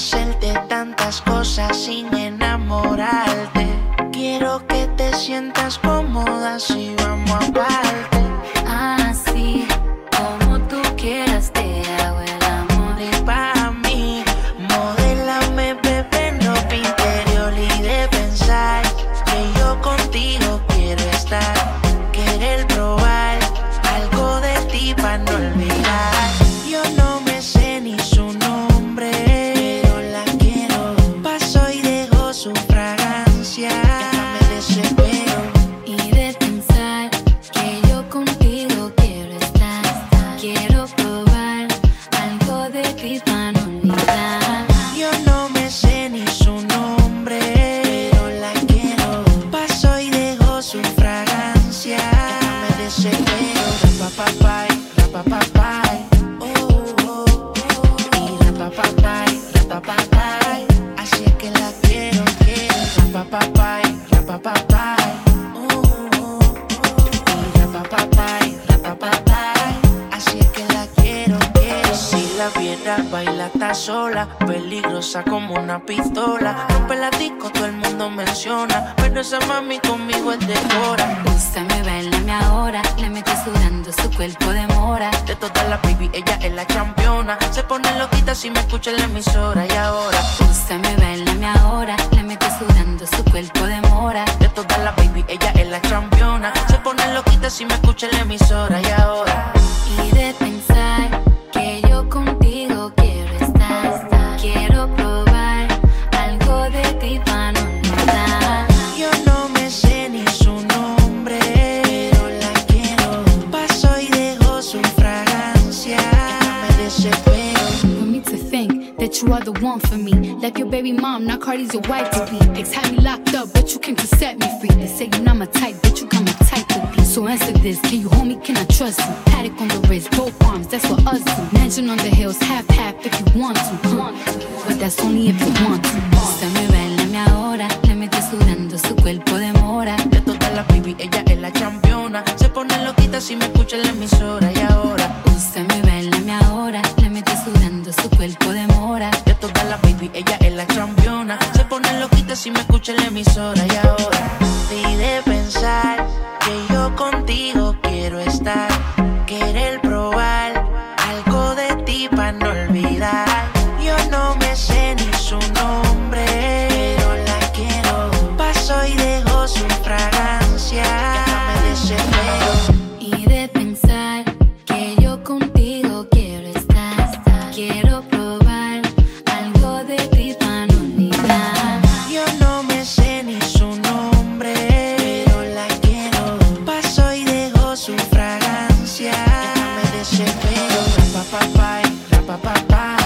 hacerte tantas cosas sin enamorarte. Quiero que te sientas cómoda si vamos a parte. Bye. Baila está sola, peligrosa como una pistola. Rompe la disco, todo el mundo menciona, pero esa mami conmigo es de hora. Úsame, bailame ahora. Le metes sudando su cuerpo de mora. De todas las baby, ella es la campeona. Se pone loquita si me escucha en la emisora y ahora. Úsame, bailame ahora. Le metes sudando su cuerpo de mora. De todas las baby, ella es la campeona. Se pone loquita si me escucha en la emisora y ahora. Y de pensar que yo contigo you are the one for me. Like your baby mom, now Cardi's your wife to be. Ex had me locked up, but you came to set me free. They say you're not my type, but you got my type to be. So answer this, can you hold me, can I trust you? Paddock on the wrist, both arms, that's what us do. Mansion on the hills, half half if you want to. But that's only if you want to. Búsame, bailame ahora, le mete sudando su cuerpo de mora. De toda la baby, ella es la championa. Se pone loquita si me escucha en la emisora y ahora. Úsame, bailame ahora, le mete sudando su cuerpo de mora. Ya toda la baby, ella es la championa. Se pone loquita si me escucha en la emisora y ahora. Pide pensar pa pa pa.